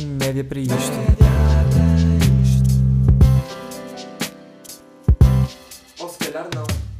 média para isto. Ou se calhar não.